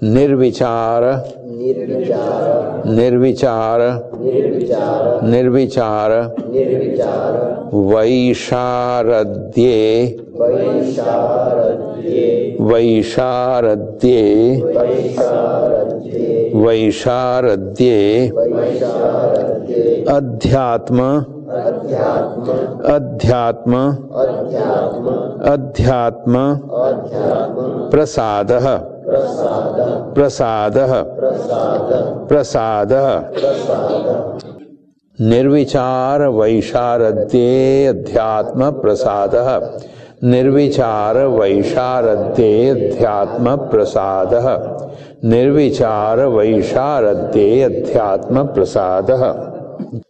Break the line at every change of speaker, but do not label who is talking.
निर्विचार।
निर्विचार।
निर्विचार। वैशारद्ये।
वैशारद्ये।
वैशारद्ये। अध्यात्म।
अध्यात्म।
अध्यात्म। प्रसाद।
प्रसाद
प्रसाद।
प्रसाद।
निर्विचार वैशारद्ये अध्यात्म प्रसाद निर्विचार वैशारद्ये अध्यात्म प्रसाद निर्विचार वैशारद्ये अध्यात्म प्रसाद